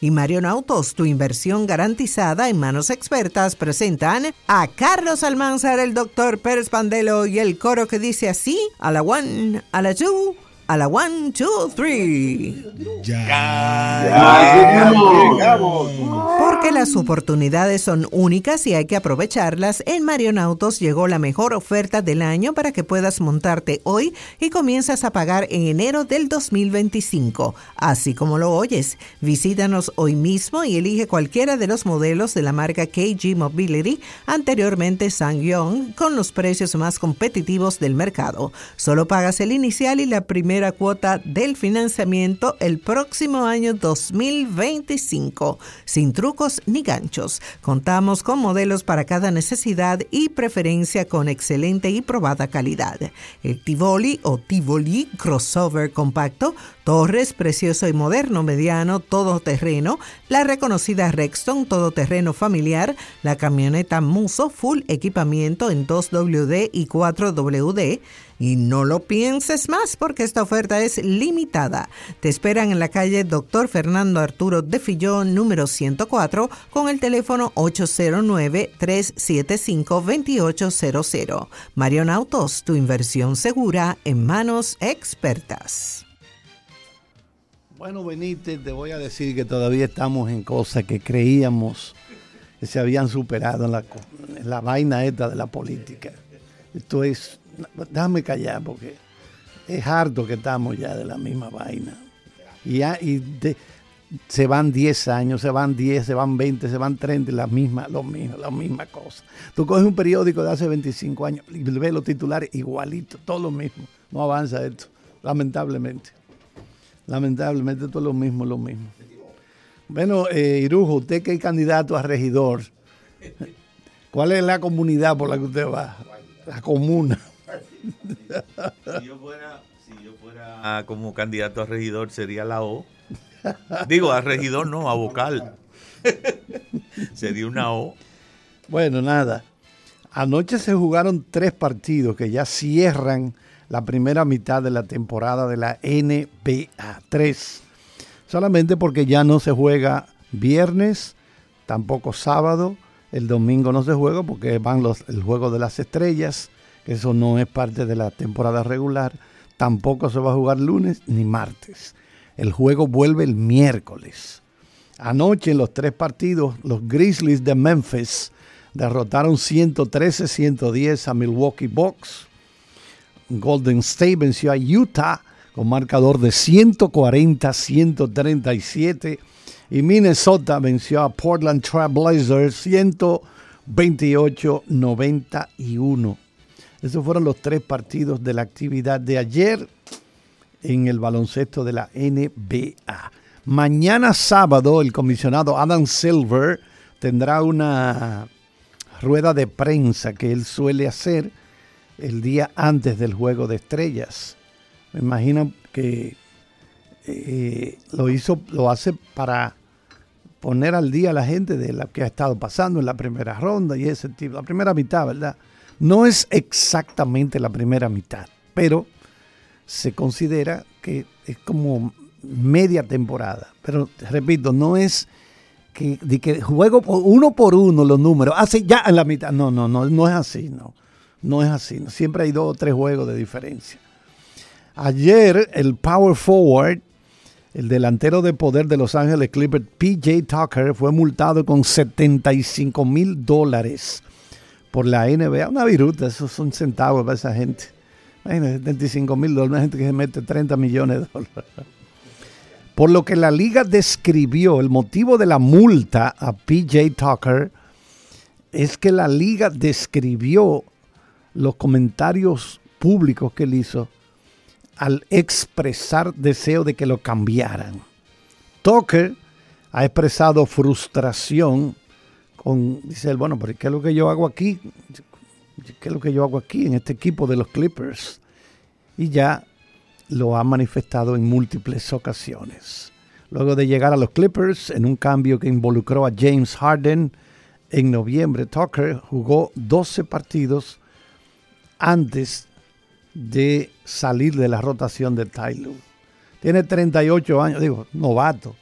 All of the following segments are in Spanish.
y Marion Autos, tu inversión garantizada en manos expertas, presentan a Carlos Almanzar, el doctor Pérez Pandelo y el coro que dice así, a la one, a la two, a la one, two, three. Ya. Porque las oportunidades son únicas y hay que aprovecharlas. En Marionautos llegó la mejor oferta del año para que puedas montarte hoy y comienzas a pagar en enero del 2025. Así como lo oyes, visítanos hoy mismo y elige cualquiera de los modelos de la marca KG Mobility, anteriormente Sangyong, con los precios más competitivos del mercado. Solo pagas el inicial y la primera cuota del financiamiento el próximo año 2025, sin trucos ni ganchos. Contamos con modelos para cada necesidad y preferencia con excelente y probada calidad. El Tivoli o Tivoli Crossover Compacto, Torres Precioso y Moderno Mediano Todoterreno, la reconocida Rexton Todoterreno Familiar, la camioneta Muso Full Equipamiento en 2WD y 4WD, y no lo pienses más porque esta oferta es limitada. Te esperan en la calle Dr. Fernando Arturo de Fillón, número 104, con el teléfono 809-375-2800. Marion Autos, tu inversión segura en manos expertas. Bueno, Benítez, te voy a decir que todavía estamos en cosas que creíamos que se habían superado en la, en la vaina esta de la política. Esto es déjame callar porque es harto que estamos ya de la misma vaina. Y, ya, y se van 10 años, se van 10, se van 20, se van 30, la misma, lo mismo, la misma cosa. Tú coges un periódico de hace 25 años y ves los titulares igualitos, todo lo mismo. No avanza esto, lamentablemente. Lamentablemente todo lo mismo, lo mismo. Bueno, eh, Irujo, usted que es candidato a regidor, ¿cuál es la comunidad por la que usted va? La comuna si yo fuera, como candidato a regidor sería la O. Digo, a regidor no, a vocal. sería una O. Bueno, nada. Anoche se jugaron tres partidos que ya cierran la primera mitad de la temporada de la NBA. Tres. Solamente porque ya no se juega viernes, tampoco sábado, el domingo no se juega porque van los, el juego de las estrellas que eso no es parte de la temporada regular. Tampoco se va a jugar lunes ni martes. El juego vuelve el miércoles. Anoche en los tres partidos, los Grizzlies de Memphis derrotaron 113-110 a Milwaukee Bucks. Golden State venció a Utah con marcador de 140-137 y Minnesota venció a Portland Trail Blazers 128-91. Esos fueron los tres partidos de la actividad de ayer en el baloncesto de la NBA. Mañana sábado el comisionado Adam Silver tendrá una rueda de prensa que él suele hacer el día antes del juego de estrellas. Me imagino que eh, lo hizo, lo hace para poner al día a la gente de lo que ha estado pasando en la primera ronda y ese tipo, la primera mitad, ¿verdad? No es exactamente la primera mitad, pero se considera que es como media temporada. Pero repito, no es que, que juego uno por uno los números, hace ya en la mitad. No, no, no, no es así, no. No es así. Siempre hay dos o tres juegos de diferencia. Ayer el power forward, el delantero de poder de Los Ángeles Clippers, PJ Tucker, fue multado con 75 mil dólares por la NBA. Una viruta, esos son centavos para esa gente. Imagínate, 75 mil dólares, una gente que se mete 30 millones de dólares. Por lo que la liga describió el motivo de la multa a PJ Tucker es que la liga describió los comentarios públicos que él hizo al expresar deseo de que lo cambiaran. Tucker ha expresado frustración dice él, bueno, pero ¿qué es lo que yo hago aquí? ¿Qué es lo que yo hago aquí en este equipo de los Clippers? Y ya lo ha manifestado en múltiples ocasiones. Luego de llegar a los Clippers en un cambio que involucró a James Harden en noviembre, Tucker jugó 12 partidos antes de salir de la rotación de Tyloo. Tiene 38 años, digo, novato,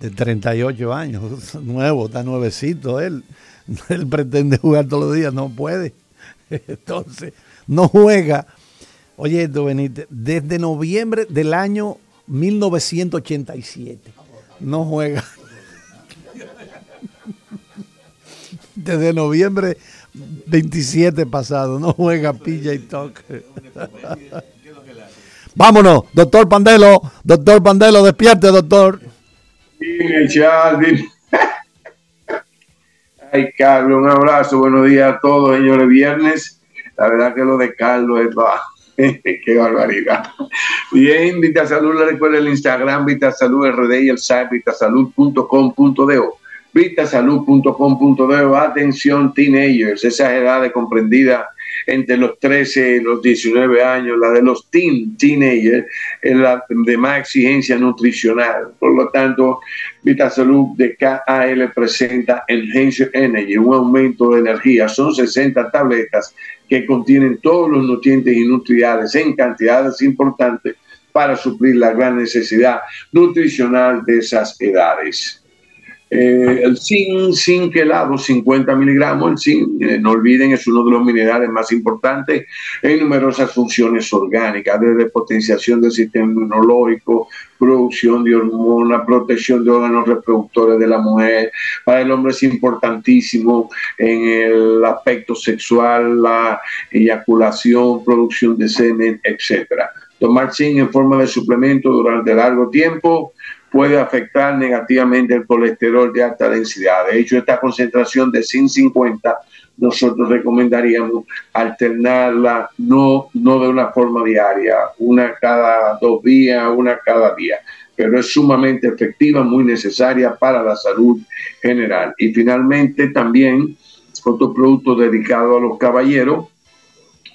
De 38 años, nuevo, está nuevecito él. Él pretende jugar todos los días, no puede. Entonces, no juega. Oye, esto, Benítez, desde noviembre del año 1987, no juega. Desde noviembre 27 pasado, no juega pilla y toque. Vámonos, doctor Pandelo, doctor Pandelo, despierte, doctor. Dime, Charlie. Ay, Carlos, un abrazo, buenos días a todos, señores. Viernes, la verdad que lo de Carlos es bajo. Qué barbaridad. Bien, Vita Salud, le recuerda el Instagram, Vita Salud RD y el site vitasalud.com.do. Vitasalud.com.do. Atención, teenagers, esa edades comprendidas entre los 13 y los 19 años, la de los teen, teenagers, es la de más exigencia nutricional. Por lo tanto, VitaSalud de KAL presenta Enhanced Energy, un aumento de energía. Son 60 tabletas que contienen todos los nutrientes y nutriales en cantidades importantes para suplir la gran necesidad nutricional de esas edades. Eh, el zinc, zinc helado, 50 miligramos. El zinc, eh, no olviden, es uno de los minerales más importantes en numerosas funciones orgánicas, desde potenciación del sistema inmunológico, producción de hormonas, protección de órganos reproductores de la mujer. Para el hombre es importantísimo en el aspecto sexual, la eyaculación, producción de semen, etc. Tomar zinc en forma de suplemento durante largo tiempo puede afectar negativamente el colesterol de alta densidad. De hecho, esta concentración de 150 nosotros recomendaríamos alternarla no, no de una forma diaria, una cada dos días, una cada día, pero es sumamente efectiva, muy necesaria para la salud general. Y finalmente también otro producto dedicado a los caballeros,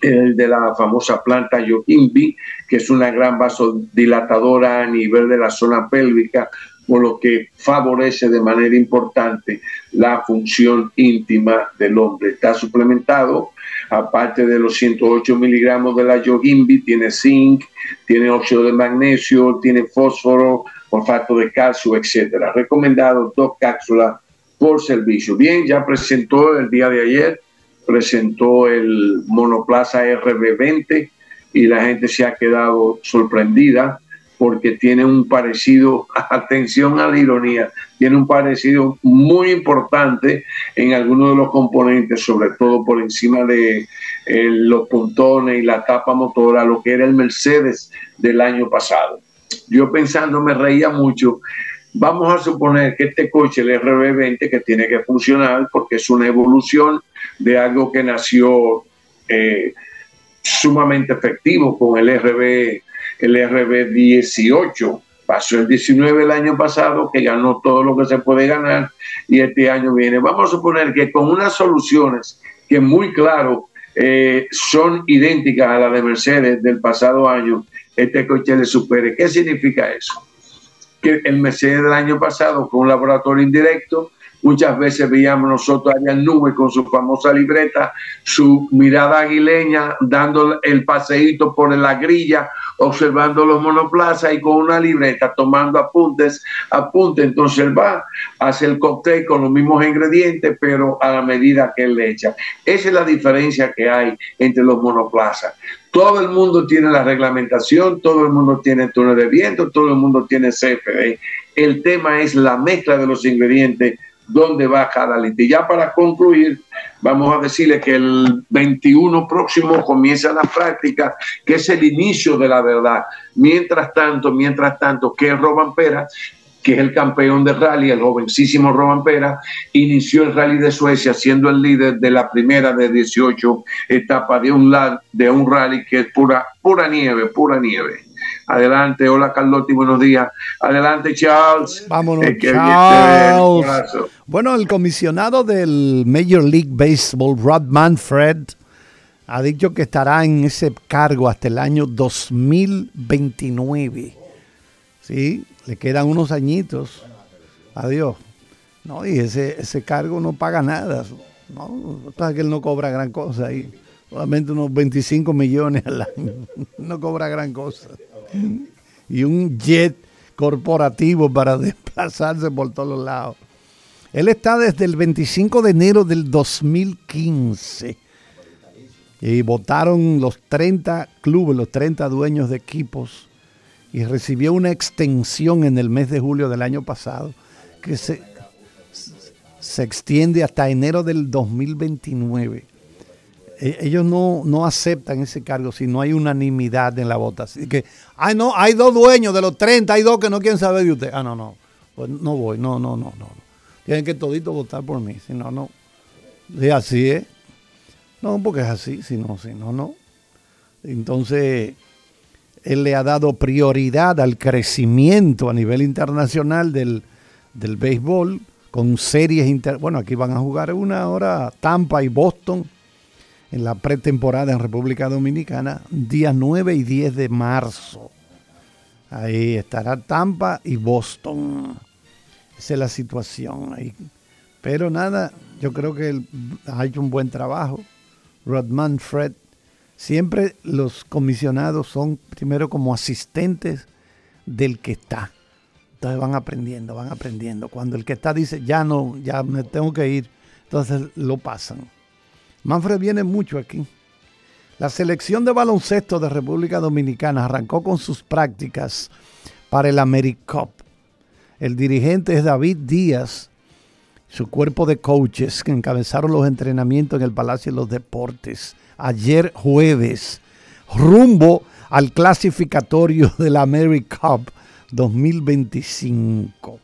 el de la famosa planta yoquimbi, que es una gran vasodilatadora a nivel de la zona pélvica, por lo que favorece de manera importante la función íntima del hombre. Está suplementado, aparte de los 108 miligramos de la yoquimbi, tiene zinc, tiene óxido de magnesio, tiene fósforo, olfato de calcio, etcétera. Recomendado dos cápsulas por servicio. Bien, ya presentó el día de ayer presentó el monoplaza RB20 y la gente se ha quedado sorprendida porque tiene un parecido, atención a la ironía, tiene un parecido muy importante en algunos de los componentes, sobre todo por encima de eh, los pontones y la tapa motora, lo que era el Mercedes del año pasado. Yo pensando me reía mucho Vamos a suponer que este coche, el RB20, que tiene que funcionar porque es una evolución de algo que nació eh, sumamente efectivo con el RB, el RB18. Pasó el 19 el año pasado, que ganó todo lo que se puede ganar, y este año viene. Vamos a suponer que con unas soluciones que muy claro eh, son idénticas a las de Mercedes del pasado año, este coche le supere. ¿Qué significa eso? que el Mercedes del año pasado con un laboratorio indirecto. Muchas veces veíamos nosotros en Nube con su famosa libreta, su mirada aguileña, dando el paseíto por la grilla, observando los monoplazas y con una libreta tomando apuntes, apuntes. Entonces él va, hace el cóctel con los mismos ingredientes, pero a la medida que él le echa. Esa es la diferencia que hay entre los monoplazas. Todo el mundo tiene la reglamentación, todo el mundo tiene túnel de viento, todo el mundo tiene CFD. El tema es la mezcla de los ingredientes, dónde va cada litro. Y ya para concluir, vamos a decirle que el 21 próximo comienza la práctica, que es el inicio de la verdad. Mientras tanto, mientras tanto, que Robampera que es el campeón de rally, el jovencísimo Roman Pera, inició el rally de Suecia siendo el líder de la primera de 18 etapas de un, de un rally que es pura, pura nieve, pura nieve. Adelante, hola Carlotti, buenos días. Adelante, Charles. Vámonos, eh, Charles. Bueno, el comisionado del Major League Baseball, Rod Manfred, ha dicho que estará en ese cargo hasta el año 2029. ¿Sí? le quedan unos añitos. Adiós. No, y ese, ese cargo no paga nada. No, pasa que él no cobra gran cosa ahí. Solamente unos 25 millones al año. No cobra gran cosa. Y un jet corporativo para desplazarse por todos lados. Él está desde el 25 de enero del 2015. Y votaron los 30 clubes, los 30 dueños de equipos. Y recibió una extensión en el mes de julio del año pasado que se, se extiende hasta enero del 2029. E, ellos no, no aceptan ese cargo si no hay unanimidad en la votación. Que, ay, no, hay dos dueños de los 30, hay dos que no quieren saber de usted. Ah, no, no, pues no voy, no, no, no, no. Tienen que todito votar por mí, si no, no. Es así, ¿eh? No, porque es así, si no, si no, no. Entonces, él le ha dado prioridad al crecimiento a nivel internacional del, del béisbol con series inter... Bueno, aquí van a jugar una hora Tampa y Boston en la pretemporada en República Dominicana, días 9 y 10 de marzo. Ahí estará Tampa y Boston. Esa es la situación ahí. Pero nada, yo creo que ha hecho un buen trabajo. Rodman Fred. Siempre los comisionados son primero como asistentes del que está. Entonces van aprendiendo, van aprendiendo. Cuando el que está dice, ya no, ya me tengo que ir, entonces lo pasan. Manfred viene mucho aquí. La selección de baloncesto de República Dominicana arrancó con sus prácticas para el AmeriCup el dirigente es David Díaz, su cuerpo de coaches que encabezaron los entrenamientos en el Palacio de los Deportes ayer jueves, rumbo al clasificatorio de la Cup 2025.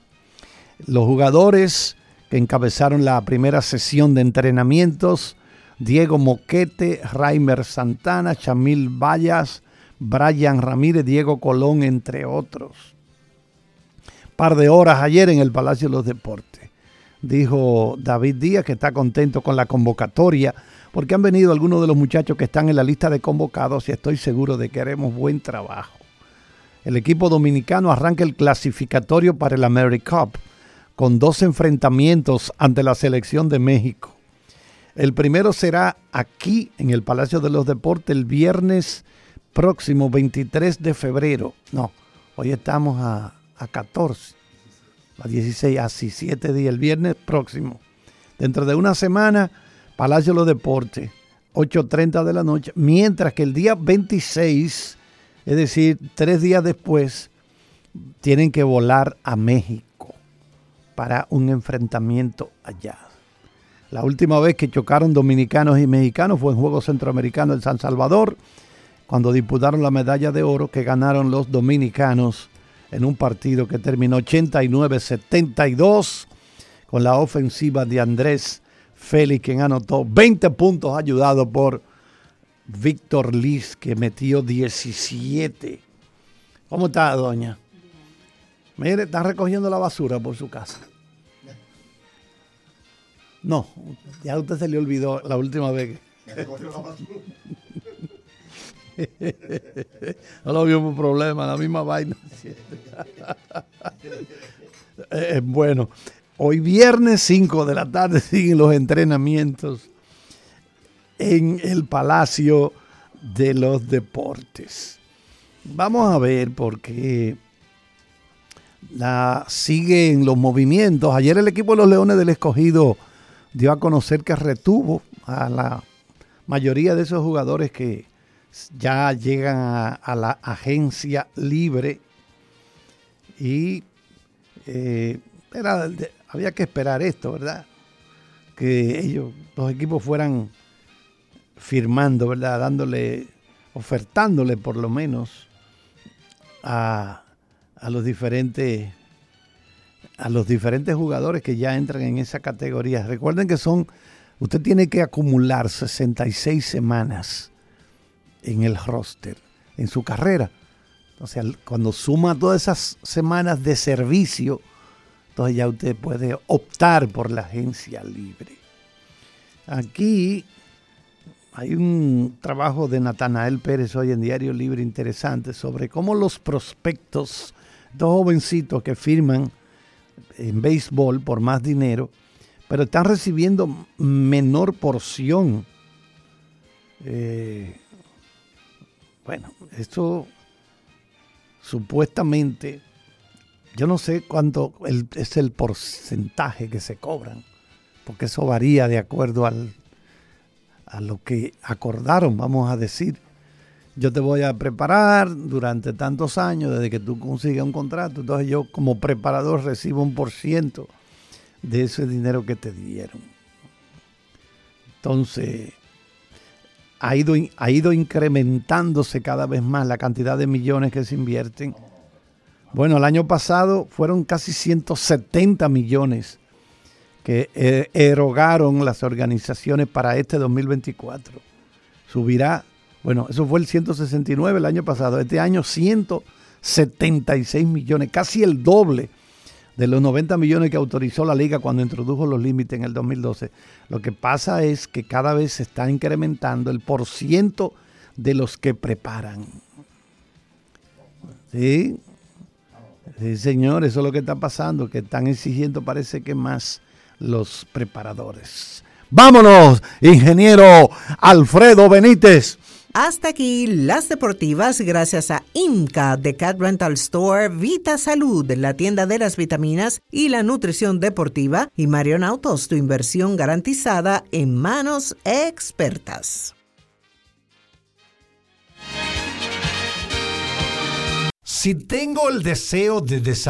Los jugadores que encabezaron la primera sesión de entrenamientos, Diego Moquete, Raimer Santana, Chamil Vallas, Brian Ramírez, Diego Colón, entre otros par de horas ayer en el Palacio de los Deportes. Dijo David Díaz que está contento con la convocatoria porque han venido algunos de los muchachos que están en la lista de convocados y estoy seguro de que haremos buen trabajo. El equipo dominicano arranca el clasificatorio para el AmeriCup con dos enfrentamientos ante la selección de México. El primero será aquí en el Palacio de los Deportes el viernes próximo 23 de febrero. No, hoy estamos a a 14, a 16, así 7 días, el viernes próximo. Dentro de una semana, Palacio de los Deportes, 8.30 de la noche, mientras que el día 26, es decir, tres días después, tienen que volar a México para un enfrentamiento allá. La última vez que chocaron dominicanos y mexicanos fue en Juegos Centroamericanos en San Salvador, cuando disputaron la medalla de oro que ganaron los dominicanos en un partido que terminó 89-72 con la ofensiva de Andrés Félix, quien anotó 20 puntos ayudado por Víctor Liz, que metió 17. ¿Cómo está, doña? Mire, está recogiendo la basura por su casa. No, ya a usted se le olvidó la última vez. No lo vio problema, la misma vaina. Eh, bueno, hoy viernes 5 de la tarde siguen los entrenamientos en el Palacio de los Deportes. Vamos a ver por qué la siguen los movimientos. Ayer el equipo de los Leones del Escogido dio a conocer que retuvo a la mayoría de esos jugadores que ya llegan a, la agencia libre y eh, había que esperar esto, ¿verdad? Que ellos, los equipos fueran firmando, ¿verdad? Dándole, ofertándole por lo menos a, a los diferentes a los diferentes jugadores que ya entran en esa categoría. Recuerden que son, usted tiene que acumular 66 semanas en el roster, en su carrera. O sea, cuando suma todas esas semanas de servicio, entonces ya usted puede optar por la agencia libre. Aquí hay un trabajo de Natanael Pérez hoy en Diario Libre interesante sobre cómo los prospectos, dos jovencitos que firman en béisbol por más dinero, pero están recibiendo menor porción. Eh, bueno, esto supuestamente yo no sé cuánto es el porcentaje que se cobran, porque eso varía de acuerdo al, a lo que acordaron, vamos a decir. Yo te voy a preparar durante tantos años, desde que tú consigas un contrato, entonces yo como preparador recibo un por ciento de ese dinero que te dieron. Entonces, ha ido, ha ido incrementándose cada vez más la cantidad de millones que se invierten. Bueno, el año pasado fueron casi 170 millones que eh, erogaron las organizaciones para este 2024. Subirá, bueno, eso fue el 169 el año pasado, este año 176 millones, casi el doble de los 90 millones que autorizó la liga cuando introdujo los límites en el 2012. Lo que pasa es que cada vez se está incrementando el porciento de los que preparan. ¿Sí? Sí, señor, eso es lo que está pasando, que están exigiendo parece que más los preparadores. Vámonos, ingeniero Alfredo Benítez. Hasta aquí las deportivas gracias a IMCA de Cat Rental Store, Vita Salud, la tienda de las vitaminas y la nutrición deportiva y Marion Autos, tu inversión garantizada en manos expertas. Si tengo el deseo de desarrollar